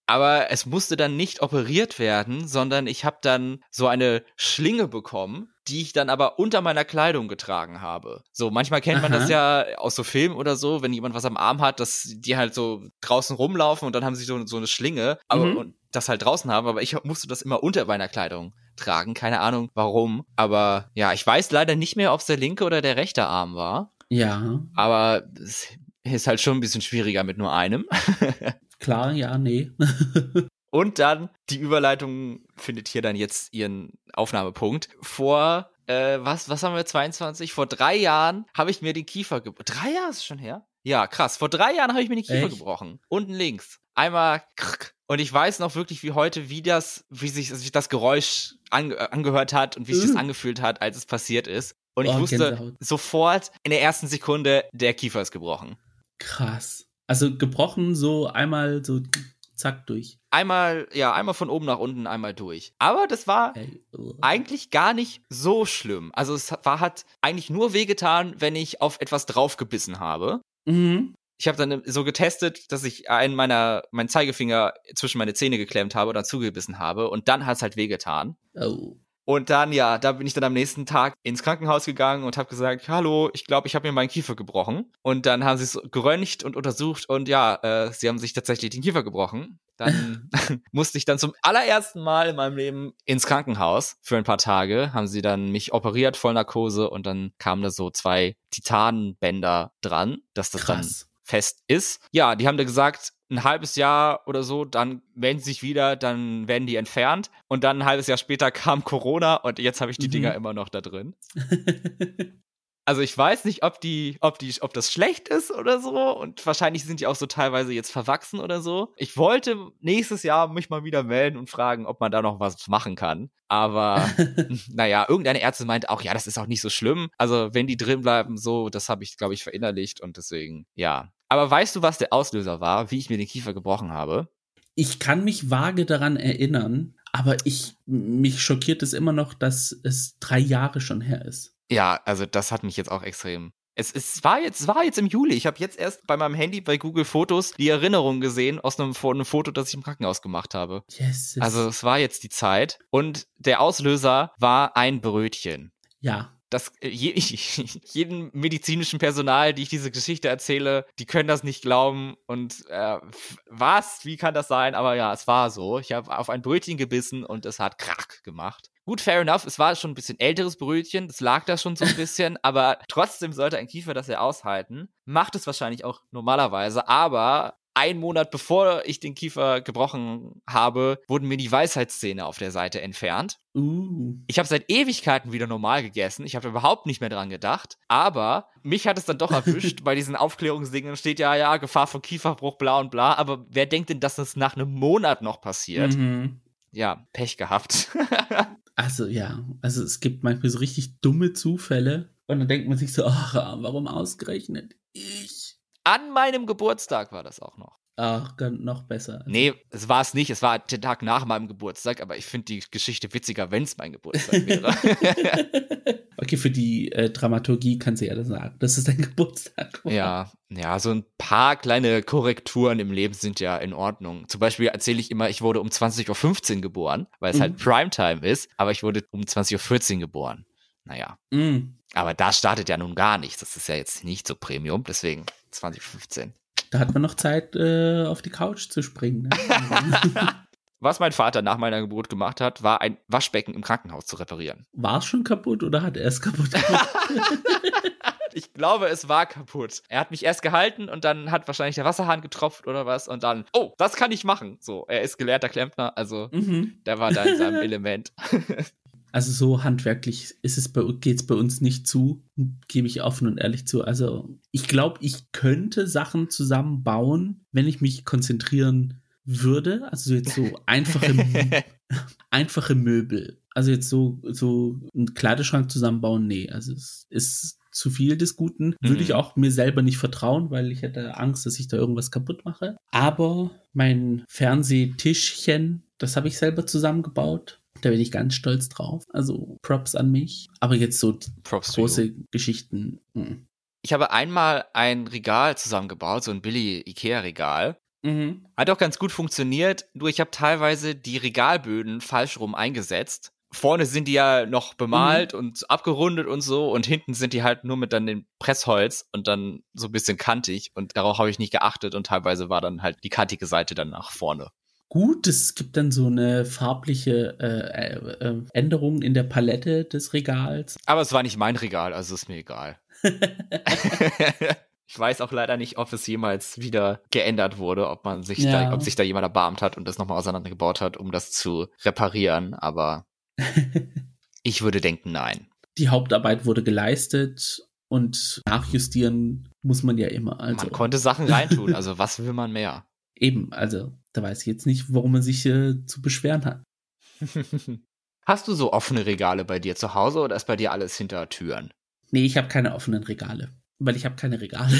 Aber es musste dann nicht operiert werden, sondern ich habe dann so eine Schlinge bekommen, die ich dann aber unter meiner Kleidung getragen habe. So, manchmal kennt man Aha. das ja aus so Filmen oder so, wenn jemand was am Arm hat, dass die halt so draußen rumlaufen und dann haben sie so, so eine Schlinge, aber Mhm. und das halt draußen haben, aber ich musste das immer unter meiner Kleidung tragen. Keine Ahnung warum. Aber ja, ich weiß leider nicht mehr, ob es der linke oder der rechte Arm war. Ja, Aber es ist halt schon ein bisschen schwieriger mit nur einem. klar, ja, nee. Und dann, die Überleitung findet hier dann jetzt ihren Aufnahmepunkt. Vor, äh, was, was haben wir, 22? Vor drei Jahren habe ich mir den Kiefer gebrochen. Drei Jahre ist es schon her? Ja, krass. Vor drei Jahren habe ich mir den Kiefer Echt? gebrochen. Unten links. Einmal krrk. Und ich weiß noch wirklich wie heute, wie das, wie sich, sich das Geräusch ange äh, angehört hat und wie sich das Uh. angefühlt hat, als es passiert ist. Und ich Oh, wusste Gänsehaut. sofort in der ersten Sekunde, der Kiefer ist gebrochen. Krass. Also gebrochen so einmal so zack durch. Einmal, ja, einmal von oben nach unten, einmal durch. Aber das war Ey, uh. eigentlich gar nicht so schlimm. Also es war, hat eigentlich nur wehgetan, wenn ich auf etwas draufgebissen habe. Mhm. Ich habe dann so getestet, dass ich einen meiner, meinen Zeigefinger zwischen meine Zähne geklemmt habe oder zugebissen habe und dann hat's halt wehgetan. Oh. Und dann, ja, da bin ich dann am nächsten Tag ins Krankenhaus gegangen und habe gesagt, hallo, ich glaube, ich habe mir meinen Kiefer gebrochen. Und dann haben sie es geröntgt und untersucht und ja, äh, sie haben sich tatsächlich den Kiefer gebrochen. Dann musste ich dann zum allerersten Mal in meinem Leben ins Krankenhaus für ein paar Tage. Haben sie dann mich operiert, Vollnarkose und dann kamen da so zwei Titanbänder dran, dass das Krass. dann fest ist. Ja, die haben da gesagt, ein halbes Jahr oder so, dann melden sie sich wieder, dann werden die entfernt. Und dann ein halbes Jahr später kam Corona und jetzt habe ich die Mhm. Dinger immer noch da drin. Also ich weiß nicht, ob die, ob die, ob das schlecht ist oder so. Und wahrscheinlich sind die auch so teilweise jetzt verwachsen oder so. Ich wollte nächstes Jahr mich mal wieder melden und fragen, ob man da noch was machen kann. Aber naja, irgendeine Ärztin meint auch, ja, das ist auch nicht so schlimm. Also wenn die drin bleiben, so, das habe ich, glaube ich, verinnerlicht und deswegen, ja. Aber weißt du, was der Auslöser war, wie ich mir den Kiefer gebrochen habe? Ich kann mich vage daran erinnern, aber ich, mich schockiert es immer noch, dass es drei Jahre schon her ist. Ja, also das hat mich jetzt auch extrem. Es, es war jetzt, es war jetzt im Juli. Ich habe jetzt erst bei meinem Handy bei Google Fotos die Erinnerung gesehen aus einem, einem Foto, das ich im Krankenhaus gemacht habe. Yes. Also es war jetzt die Zeit. Und der Auslöser war ein Brötchen. ja. Das, äh, je, jeden medizinischen Personal, die ich diese Geschichte erzähle, die können das nicht glauben. Und äh, was? Wie kann das sein? Aber ja, es war so. Ich habe auf ein Brötchen gebissen und es hat krack gemacht. Gut, fair enough. Es war schon ein bisschen älteres Brötchen. Das lag da schon so ein bisschen. aber trotzdem sollte ein Kiefer das ja aushalten. Macht es wahrscheinlich auch normalerweise. Aber ein Monat bevor ich den Kiefer gebrochen habe, wurden mir die Weisheitszähne auf der Seite entfernt. Uh. Ich habe seit Ewigkeiten wieder normal gegessen. Ich habe überhaupt nicht mehr dran gedacht. Aber mich hat es dann doch erwischt. Bei diesen Aufklärungsdingen steht ja, ja, Gefahr von Kieferbruch, bla und bla. Aber wer denkt denn, dass das nach einem Monat noch passiert? Mhm. Ja, Pech gehabt. Also ja, also es gibt manchmal so richtig dumme Zufälle und dann denkt man sich so, ach, warum ausgerechnet ich? An meinem Geburtstag war das auch noch. Ach, noch besser. Nee, es war es nicht. Es war der Tag nach meinem Geburtstag. Aber ich finde die Geschichte witziger, wenn es mein Geburtstag wäre. okay, für die äh, Dramaturgie kannst du ja das sagen. Das ist dein Geburtstag. war. Ja, ja, so ein paar kleine Korrekturen im Leben sind ja in Ordnung. Zum Beispiel erzähle ich immer, ich wurde um 20.15 Uhr geboren, weil es Mhm. halt Primetime ist, aber ich wurde um 20.14 Uhr geboren. Naja, Mm, aber da startet ja nun gar nichts. Das ist ja jetzt nicht so Premium, deswegen 2015. da hat man noch Zeit, äh, auf die Couch zu springen. Ne? Was mein Vater nach meiner Geburt gemacht hat, war ein Waschbecken im Krankenhaus zu reparieren. War es schon kaputt oder hat er es kaputt gemacht? Ich glaube, es war kaputt. Er hat mich erst gehalten und dann hat wahrscheinlich der Wasserhahn getropft oder was und dann, oh, das kann ich machen. So, er ist gelehrter Klempner, also mhm. der war da in seinem Element. Also so handwerklich ist es bei, geht's bei uns nicht zu, gebe ich offen und ehrlich zu. Also ich glaube, ich könnte Sachen zusammenbauen, wenn ich mich konzentrieren würde. Also jetzt so einfache, einfache Möbel. Also jetzt so, so einen Kleiderschrank zusammenbauen, nee. Also es ist zu viel des Guten. Würde ich Mhm. auch mir selber nicht vertrauen, weil ich hätte Angst, dass ich da irgendwas kaputt mache. Aber mein Fernsehtischchen, das habe ich selber zusammengebaut. Da bin ich ganz stolz drauf. Also Props an mich. Aber jetzt so Props große Geschichten. mm. Ich habe einmal ein Regal zusammengebaut, so ein billy Ikea-Regal. Mhm. Hat auch ganz gut funktioniert, nur ich habe teilweise die Regalböden falsch rum eingesetzt. Vorne sind die ja noch bemalt und abgerundet und so und hinten sind die halt nur mit dann dem Pressholz und dann so ein bisschen kantig und darauf habe ich nicht geachtet und teilweise war dann halt die kantige Seite dann nach vorne. Gut, es gibt dann so eine farbliche äh, äh, äh, Änderung in der Palette des Regals. Aber es war nicht mein Regal, also ist mir egal. ich weiß auch leider nicht, ob es jemals wieder geändert wurde, ob man sich Ja. da, ob sich da jemand erbarmt hat und das nochmal auseinandergebaut hat, um das zu reparieren, aber ich würde denken, nein. Die Hauptarbeit wurde geleistet und nachjustieren muss man ja immer. Also man konnte Sachen reintun, also was will man mehr? Eben, also da weiß ich jetzt nicht, warum man sich äh, zu beschweren hat. Hast du so offene Regale bei dir zu Hause oder ist bei dir alles hinter Türen? Nee, ich habe keine offenen Regale, weil ich habe keine Regale.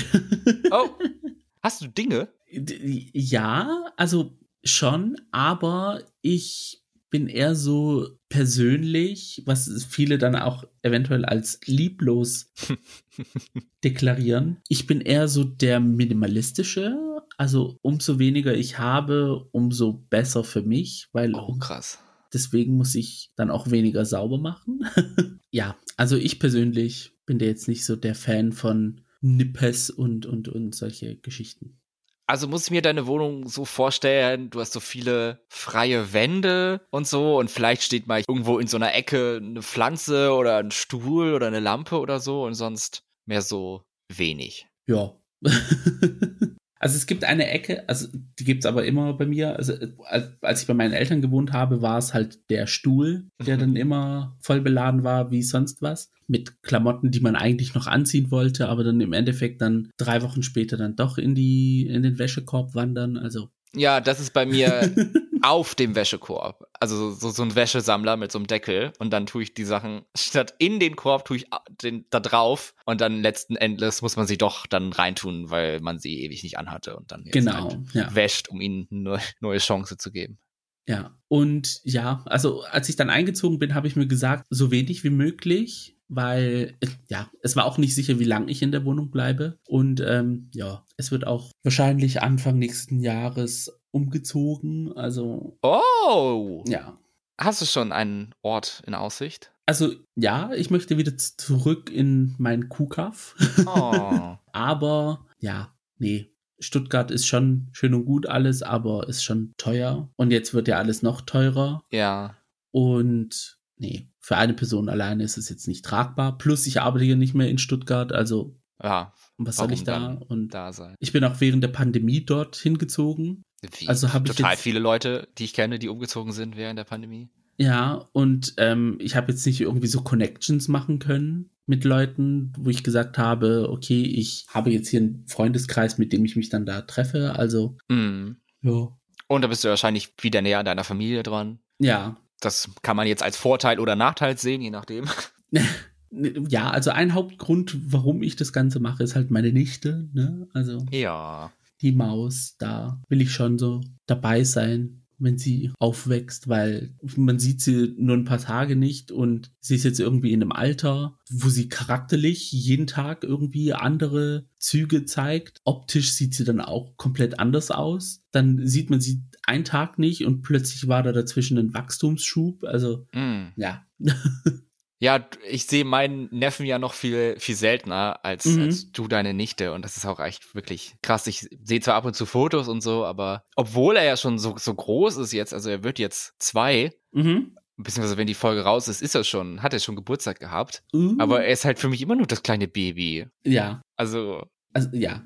Oh, hast du Dinge? D- ja, also schon, aber ich bin eher so persönlich, was viele dann auch eventuell als lieblos deklarieren. Ich bin eher so der minimalistische. Also umso weniger ich habe, umso besser für mich, weil Oh, krass. deswegen muss ich dann auch weniger sauber machen. ja, also ich persönlich bin da jetzt nicht so der Fan von Nippes und, und, und solche Geschichten. Also muss ich mir deine Wohnung so vorstellen, du hast so viele freie Wände und so und vielleicht steht mal irgendwo in so einer Ecke eine Pflanze oder ein Stuhl oder eine Lampe oder so und sonst mehr so wenig. Ja. also es gibt eine Ecke, also die gibt es aber immer bei mir. Also als als ich bei meinen Eltern gewohnt habe, war es halt der Stuhl, der Mhm. dann immer voll beladen war wie sonst was. Mit Klamotten, die man eigentlich noch anziehen wollte, aber dann im Endeffekt dann drei Wochen später dann doch in die, in den Wäschekorb wandern. Also. Ja, das ist bei mir auf dem Wäschekorb. Also so, so ein Wäschesammler mit so einem Deckel und dann tue ich die Sachen statt in den Korb tue ich den da drauf und dann letzten Endes muss man sie doch dann reintun, weil man sie ewig nicht anhatte und dann jetzt Genau, halt ja. wäscht, um ihnen eine neue Chance zu geben. Ja, und ja, also als ich dann eingezogen bin, habe ich mir gesagt, so wenig wie möglich, weil ja, es war auch nicht sicher, wie lange ich in der Wohnung bleibe. Und ähm, ja, es wird auch wahrscheinlich Anfang nächsten Jahres umgezogen. Also Oh! ja. Hast du schon einen Ort in Aussicht? Also ja, ich möchte wieder zurück in mein Kuhkaff. Oh. aber ja, nee. Stuttgart ist schon schön und gut alles, aber ist schon teuer. Und jetzt wird ja alles noch teurer. ja. Und nee, für eine Person alleine ist es jetzt nicht tragbar. Plus, ich arbeite hier nicht mehr in Stuttgart, also Ja, was Warum soll ich da? Und da sein. ich bin auch während der Pandemie dort hingezogen. Wie? Also hab ich Total viele Leute, die ich kenne, die umgezogen sind während der Pandemie. Ja, und ähm, ich habe jetzt nicht irgendwie so Connections machen können mit Leuten, wo ich gesagt habe, okay, ich habe jetzt hier einen Freundeskreis, mit dem ich mich dann da treffe. Also, Mhm. ja. Und da bist du wahrscheinlich wieder näher an deiner Familie dran. Ja, Das kann man jetzt als Vorteil oder Nachteil sehen, je nachdem. ja, also ein Hauptgrund, warum ich das Ganze mache, ist halt meine Nichte, ne? Also Ja. die Maus, da will ich schon so dabei sein, wenn sie aufwächst, weil man sieht sie nur ein paar Tage nicht und sie ist jetzt irgendwie in einem Alter, wo sie charakterlich jeden Tag irgendwie andere Züge zeigt. Optisch sieht sie dann auch komplett anders aus. Dann sieht man sie einen Tag nicht und plötzlich war da dazwischen ein Wachstumsschub. Also Mhm. ja, Ja, ich sehe meinen Neffen ja noch viel, viel seltener als, Mhm. als du deine Nichte. Und das ist auch echt wirklich krass. Ich sehe zwar ab und zu Fotos und so, aber obwohl er ja schon so, so groß ist jetzt, also er wird jetzt zwei, mhm. beziehungsweise wenn die Folge raus ist, ist er schon, hat er schon Geburtstag gehabt. Uh, Aber er ist halt für mich immer nur das kleine Baby. ja, Also, also ja,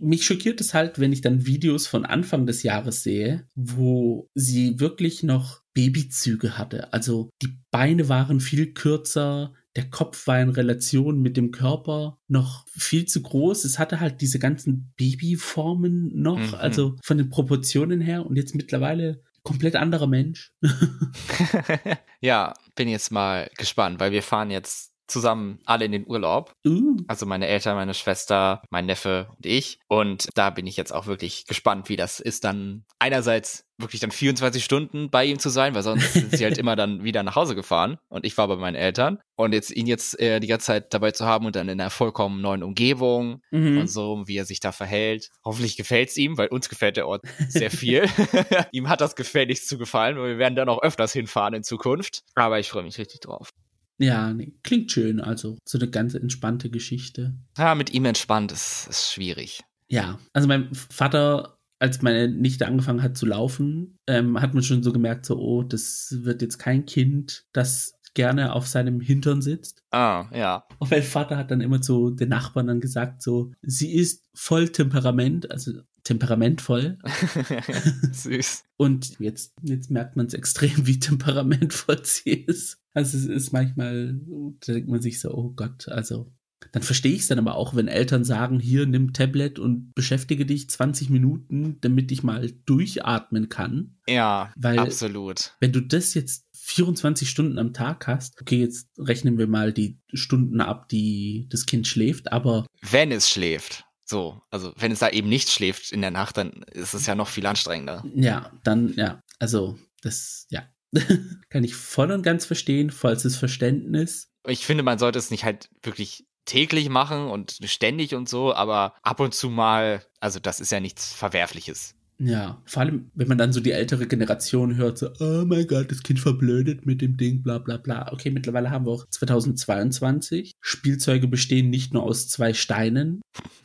mich schockiert es halt, wenn ich dann Videos von Anfang des Jahres sehe, wo sie wirklich noch Babyzüge hatte. Also die Beine waren viel kürzer, der Kopf war in Relation mit dem Körper noch viel zu groß. Es hatte halt diese ganzen Babyformen noch, Mhm. also von den Proportionen her und jetzt mittlerweile komplett anderer Mensch. ja, bin jetzt mal gespannt, weil wir fahren jetzt zusammen alle in den Urlaub. Uh, Also meine Eltern, meine Schwester, mein Neffe und ich. Und da bin ich jetzt auch wirklich gespannt, wie das ist, dann einerseits wirklich dann 24 Stunden bei ihm zu sein, weil sonst sind sie halt immer dann wieder nach Hause gefahren und ich war bei meinen Eltern. Und jetzt ihn jetzt äh, die ganze Zeit dabei zu haben und dann in einer vollkommen neuen Umgebung mhm. und so, wie er sich da verhält. Hoffentlich gefällt's ihm, weil uns gefällt der Ort sehr viel. ihm hat das gefälligst zu gefallen, weil wir werden dann auch öfters hinfahren in Zukunft. Aber ich freue mich richtig drauf. Ja, nee, klingt schön. Also so eine ganz entspannte Geschichte. Ja, mit ihm entspannt ist, ist schwierig. Ja, also mein Vater, als meine Nichte angefangen hat zu laufen, ähm, hat man schon so gemerkt, so, oh, das wird jetzt kein Kind, das gerne auf seinem Hintern sitzt. Ah, ja. Und mein Vater hat dann immer zu den Nachbarn dann gesagt, so, sie ist voll Temperament, also temperamentvoll. Süß. Und jetzt, jetzt merkt man es extrem, wie temperamentvoll sie ist. Also es ist manchmal, da denkt man sich so, oh Gott, also dann verstehe ich es dann aber auch, wenn Eltern sagen, hier, nimm Tablet und beschäftige dich 20 Minuten, damit ich mal durchatmen kann. Ja, Weil- absolut. Wenn du das jetzt 24 Stunden am Tag hast, okay, jetzt rechnen wir mal die Stunden ab, die das Kind schläft, aber Wenn es schläft. So, also wenn es da eben nicht schläft in der Nacht, dann ist es ja noch viel anstrengender. ja, dann, ja, also das, ja. Kann ich voll und ganz verstehen, vollstes Verständnis. Ich finde, man sollte es nicht halt wirklich täglich machen und ständig und so, aber ab und zu mal, also das ist ja nichts Verwerfliches. Ja, vor allem, wenn man dann so die ältere Generation hört, so, oh mein Gott, das Kind verblödet mit dem Ding, bla bla bla. Okay, mittlerweile haben wir auch 2022. Spielzeuge bestehen nicht nur aus zwei Steinen.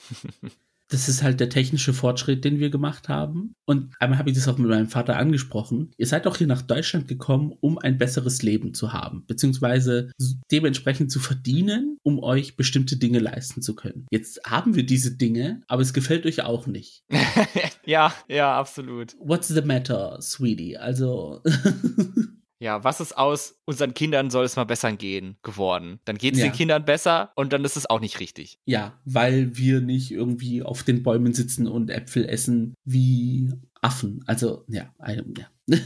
das ist halt der technische Fortschritt, den wir gemacht haben. Und einmal habe ich das auch mit meinem Vater angesprochen. Ihr seid doch hier nach Deutschland gekommen, um ein besseres Leben zu haben, beziehungsweise dementsprechend zu verdienen, um euch bestimmte Dinge leisten zu können. Jetzt haben wir diese Dinge, aber es gefällt euch auch nicht. ja, ja, absolut. What's the matter, sweetie? Also. Ja, was ist aus unseren Kindern soll es mal besser gehen geworden? Dann geht es Ja. den Kindern besser und dann ist es auch nicht richtig. Ja, weil wir nicht irgendwie auf den Bäumen sitzen und Äpfel essen wie Affen. Also, ja, ja.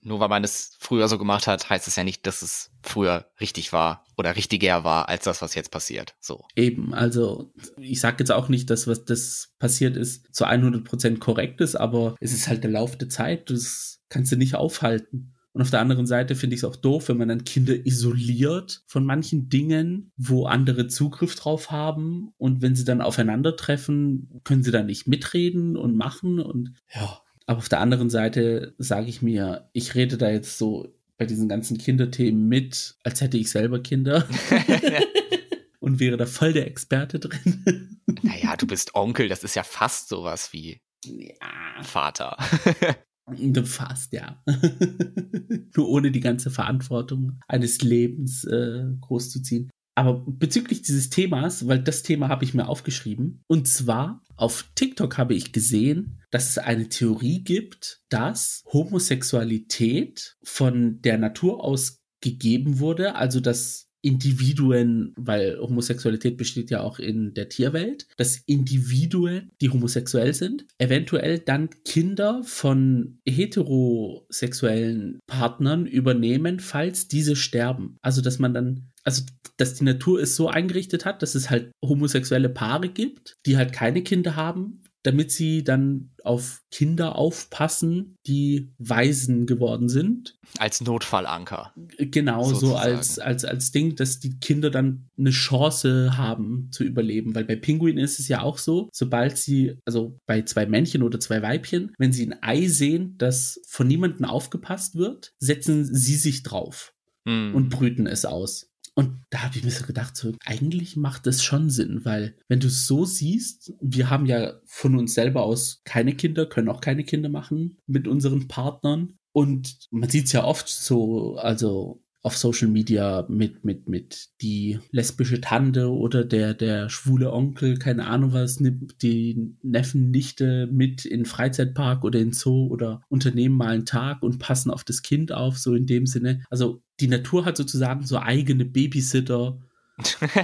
Nur weil man es früher so gemacht hat, heißt es ja nicht, dass es früher richtig war oder richtiger war als das, was jetzt passiert. So. Eben, also ich sage jetzt auch nicht, dass was das passiert ist zu 100% korrekt ist, aber es ist halt der Lauf der Zeit, das kannst du nicht aufhalten. Und auf der anderen Seite finde ich es auch doof, wenn man dann Kinder isoliert von manchen Dingen, wo andere Zugriff drauf haben. Und wenn sie dann aufeinandertreffen, können sie dann nicht mitreden und machen. Und ja, aber auf der anderen Seite sage ich mir, ich rede da jetzt so bei diesen ganzen Kinderthemen mit, als hätte ich selber Kinder und wäre da voll der Experte drin. naja, du bist Onkel, das ist ja fast sowas wie ja, Vater. Fast, ja. Nur ohne die ganze Verantwortung eines Lebens äh, großzuziehen. Aber bezüglich dieses Themas, weil das Thema habe ich mir aufgeschrieben, und zwar auf TikTok habe ich gesehen, dass es eine Theorie gibt, dass Homosexualität von der Natur aus gegeben wurde, also dass Individuen, weil Homosexualität besteht ja auch in der Tierwelt, dass Individuen, die homosexuell sind, eventuell dann Kinder von heterosexuellen Partnern übernehmen, falls diese sterben. Also, dass man dann, also, dass die Natur es so eingerichtet hat, dass es halt homosexuelle Paare gibt, die halt keine Kinder haben, damit sie dann auf Kinder aufpassen, die Waisen geworden sind. Als Notfallanker. Genau, so als, als, als Ding, dass die Kinder dann eine Chance haben zu überleben. Weil bei Pinguinen ist es ja auch so, sobald sie, also bei zwei Männchen oder zwei Weibchen, wenn sie ein Ei sehen, das von niemandem aufgepasst wird, setzen sie sich drauf Hm. und brüten es aus. Und da habe ich mir so gedacht, so, eigentlich macht es schon Sinn, weil wenn du es so siehst, wir haben ja von uns selber aus keine Kinder, können auch keine Kinder machen mit unseren Partnern. Und man sieht es ja oft so, also auf Social Media mit, mit, mit die lesbische Tante oder der, der schwule Onkel, keine Ahnung was, nimmt die Neffen, Nichte mit in Freizeitpark oder in Zoo oder unternehmen mal einen Tag und passen auf das Kind auf, so in dem Sinne. Also die Natur hat sozusagen so eigene Babysitter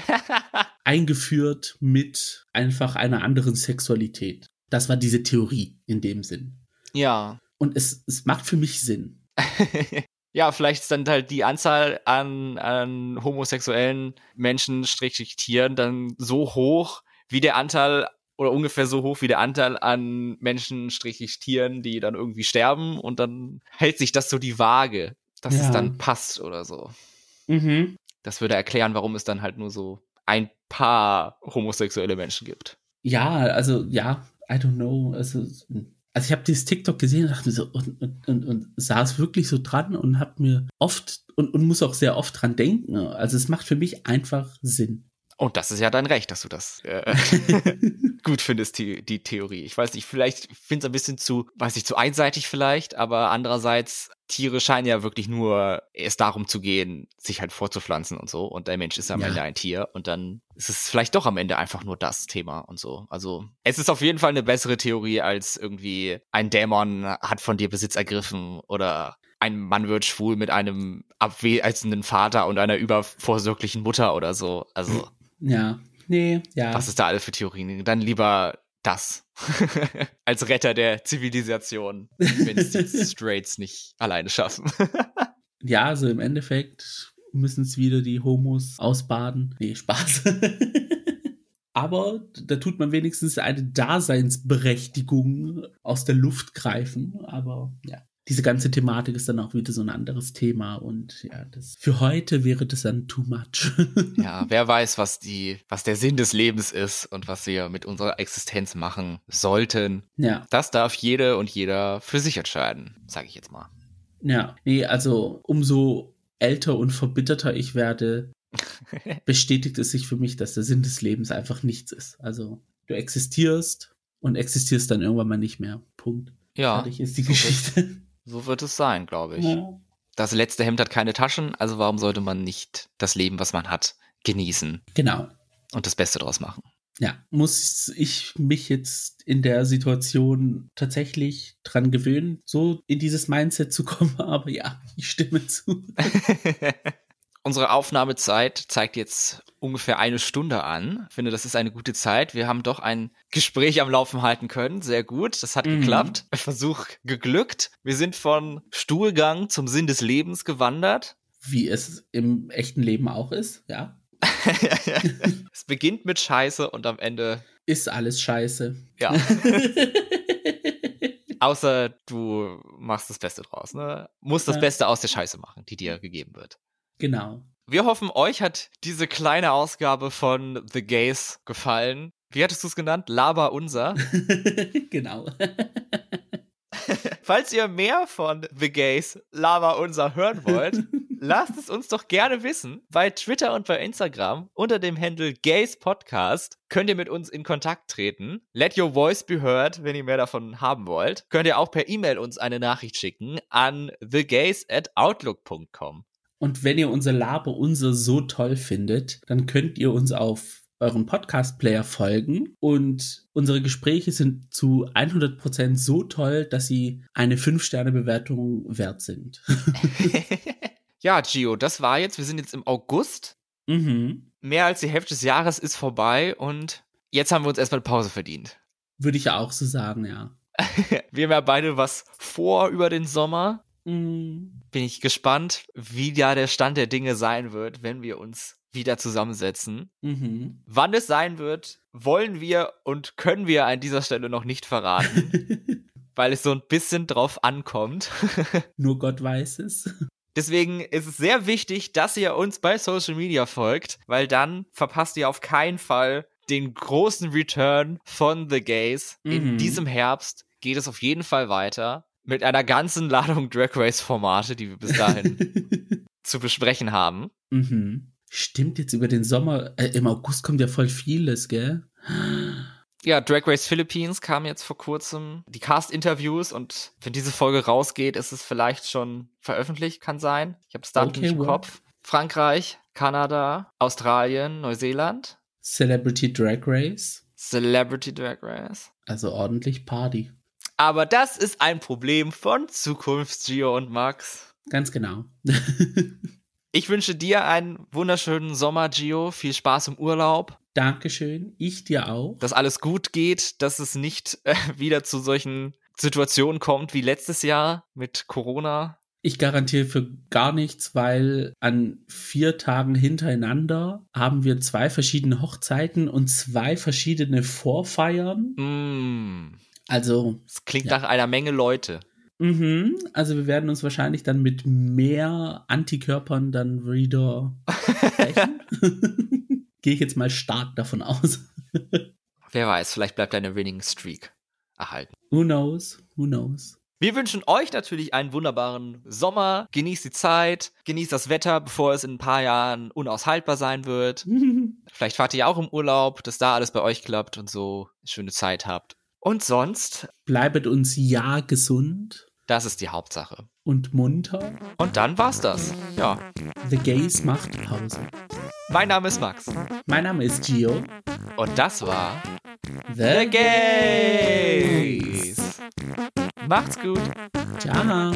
eingeführt mit einfach einer anderen Sexualität. Das war diese Theorie in dem Sinn. ja. Und es, es macht für mich Sinn. ja, vielleicht ist dann halt die Anzahl an, an homosexuellen Menschen, Strichstrich Tieren, dann so hoch, wie der Anteil oder ungefähr so hoch wie der Anteil an Menschen, Strichstrich Tieren, die dann irgendwie sterben und dann hält sich das so die Waage, dass Ja. es dann passt oder so. Mhm. Das würde erklären, warum es dann halt nur so ein paar homosexuelle Menschen gibt. Ja, also ja, I don't know. Also, also ich habe dieses TikTok gesehen und dachte so und, und, und, und saß wirklich so dran und habe mir oft und, und muss auch sehr oft dran denken. Also es macht für mich einfach Sinn. Und das ist ja dein Recht, dass du das äh, gut findest, die, die Theorie. Ich weiß nicht, vielleicht finde es ein bisschen zu, weiß ich, zu einseitig vielleicht, aber andererseits, Tiere scheinen ja wirklich nur es darum zu gehen, sich halt vorzupflanzen und so. Und der Mensch ist am Ja. Ende ein Tier und dann ist es vielleicht doch am Ende einfach nur das Thema und so. Also es ist auf jeden Fall eine bessere Theorie als irgendwie ein Dämon hat von dir Besitz ergriffen oder ein Mann wird schwul mit einem abwesenden Vater und einer übervorsorglichen Mutter oder so. Also Ja, nee, ja. was ist da alles für Theorien? Dann lieber das. Als Retter der Zivilisation, wenn es die Straits nicht alleine schaffen. Ja, also im Endeffekt müssen es wieder die Homos ausbaden. Nee, Spaß. Aber da tut man wenigstens eine Daseinsberechtigung aus der Luft greifen. Aber ja. Diese ganze Thematik ist dann auch wieder so ein anderes Thema und ja, das für heute wäre das dann too much. ja, wer weiß, was die, was der Sinn des Lebens ist und was wir mit unserer Existenz machen sollten. Ja. Das darf jede und jeder für sich entscheiden, sage ich jetzt mal. Ja, nee, also umso älter und verbitterter ich werde, bestätigt es sich für mich, dass der Sinn des Lebens einfach nichts ist. Also du existierst und existierst dann irgendwann mal nicht mehr. Punkt. Ja. Fertig ist die so Geschichte. Wird, so wird es sein, glaube ich. Ja. Das letzte Hemd hat keine Taschen, also warum sollte man nicht das Leben, was man hat, genießen Genau. und das Beste draus machen? Ja, muss ich mich jetzt in der Situation tatsächlich dran gewöhnen, so in dieses Mindset zu kommen, aber ja, ich stimme zu. Unsere Aufnahmezeit zeigt jetzt ungefähr eine Stunde an. Ich finde, das ist eine gute Zeit. Wir haben doch ein Gespräch am Laufen halten können. Sehr gut. Das hat Mhm. geklappt. Versuch geglückt. Wir sind von Stuhlgang zum Sinn des Lebens gewandert. Wie es im echten Leben auch ist, ja. es beginnt mit Scheiße und am Ende, Ist alles scheiße. ja. Außer du machst das Beste draus, ne? Musst das Ja. Beste aus der Scheiße machen, die dir gegeben wird. Genau. Wir hoffen, euch hat diese kleine Ausgabe von The Gays gefallen. Wie hattest du es genannt? Laber unser. genau. Falls ihr mehr von The Gays Laber unser hören wollt, lasst es uns doch gerne wissen. Bei Twitter und bei Instagram unter dem Handle Gays Podcast könnt ihr mit uns in Kontakt treten. Let your voice be heard, wenn ihr mehr davon haben wollt. Könnt ihr auch per E-Mail uns eine Nachricht schicken an thegays at outlook.com. Und wenn ihr unser Laber unser so toll findet, dann könnt ihr uns auf euren Podcast-Player folgen und unsere Gespräche sind zu 100% so toll, dass sie eine 5-Sterne-Bewertung wert sind. ja, Gio, das war jetzt. Wir sind jetzt im August. mhm. Mehr als die Hälfte des Jahres ist vorbei und jetzt haben wir uns erstmal Pause verdient. Würde ich ja auch so sagen, ja. Wir haben ja beide was vor über den Sommer. Mhm. Bin ich gespannt, wie da der Stand der Dinge sein wird, wenn wir uns wieder zusammensetzen. Mhm. Wann es sein wird, wollen wir und können wir an dieser Stelle noch nicht verraten, weil es so ein bisschen drauf ankommt. Nur Gott weiß es. Deswegen ist es sehr wichtig, dass ihr uns bei Social Media folgt, weil dann verpasst ihr auf keinen Fall den großen Return von The Gays. In Mhm. diesem Herbst geht es auf jeden Fall weiter mit einer ganzen Ladung Drag Race Formate, die wir bis dahin zu besprechen haben. mhm. Stimmt, jetzt über den Sommer, äh, im August kommt ja voll vieles, gell? Ja, Drag Race Philippines kam jetzt vor kurzem. Die Cast-Interviews und wenn diese Folge rausgeht, ist es vielleicht schon veröffentlicht, kann sein. Ich habe das Datum Okay, nicht im wow. Kopf. Frankreich, Kanada, Australien, Neuseeland. Celebrity Drag Race. Celebrity Drag Race. Also ordentlich Party. Aber das ist ein Problem von Zukunft, Gio und Max. Ganz genau. Ich wünsche dir einen wunderschönen Sommer, Gio. Viel Spaß im Urlaub. Dankeschön. Ich dir auch. Dass alles gut geht, dass es nicht äh, wieder zu solchen Situationen kommt wie letztes Jahr mit Corona. Ich garantiere für gar nichts, weil an vier Tagen hintereinander haben wir zwei verschiedene Hochzeiten und zwei verschiedene Vorfeiern. Mm, Also, das klingt Ja. nach einer Menge Leute. mhm, also wir werden uns wahrscheinlich dann mit mehr Antikörpern dann wieder sprechen. Gehe ich jetzt mal stark davon aus. Wer weiß, vielleicht bleibt deine Winning Streak erhalten. Who knows? Who knows? Wir wünschen euch natürlich einen wunderbaren Sommer. Genießt die Zeit, genießt das Wetter, bevor es in ein paar Jahren unaushaltbar sein wird. Vielleicht fahrt ihr auch im Urlaub, dass da alles bei euch klappt und so schöne Zeit habt. Und sonst, Bleibet uns ja gesund das ist die Hauptsache. und munter. Und dann war's das. Ja. The Gays macht Pause. Mein Name ist Max. Mein Name ist Gio. Und das war The, The Gays. Macht's gut. Ciao.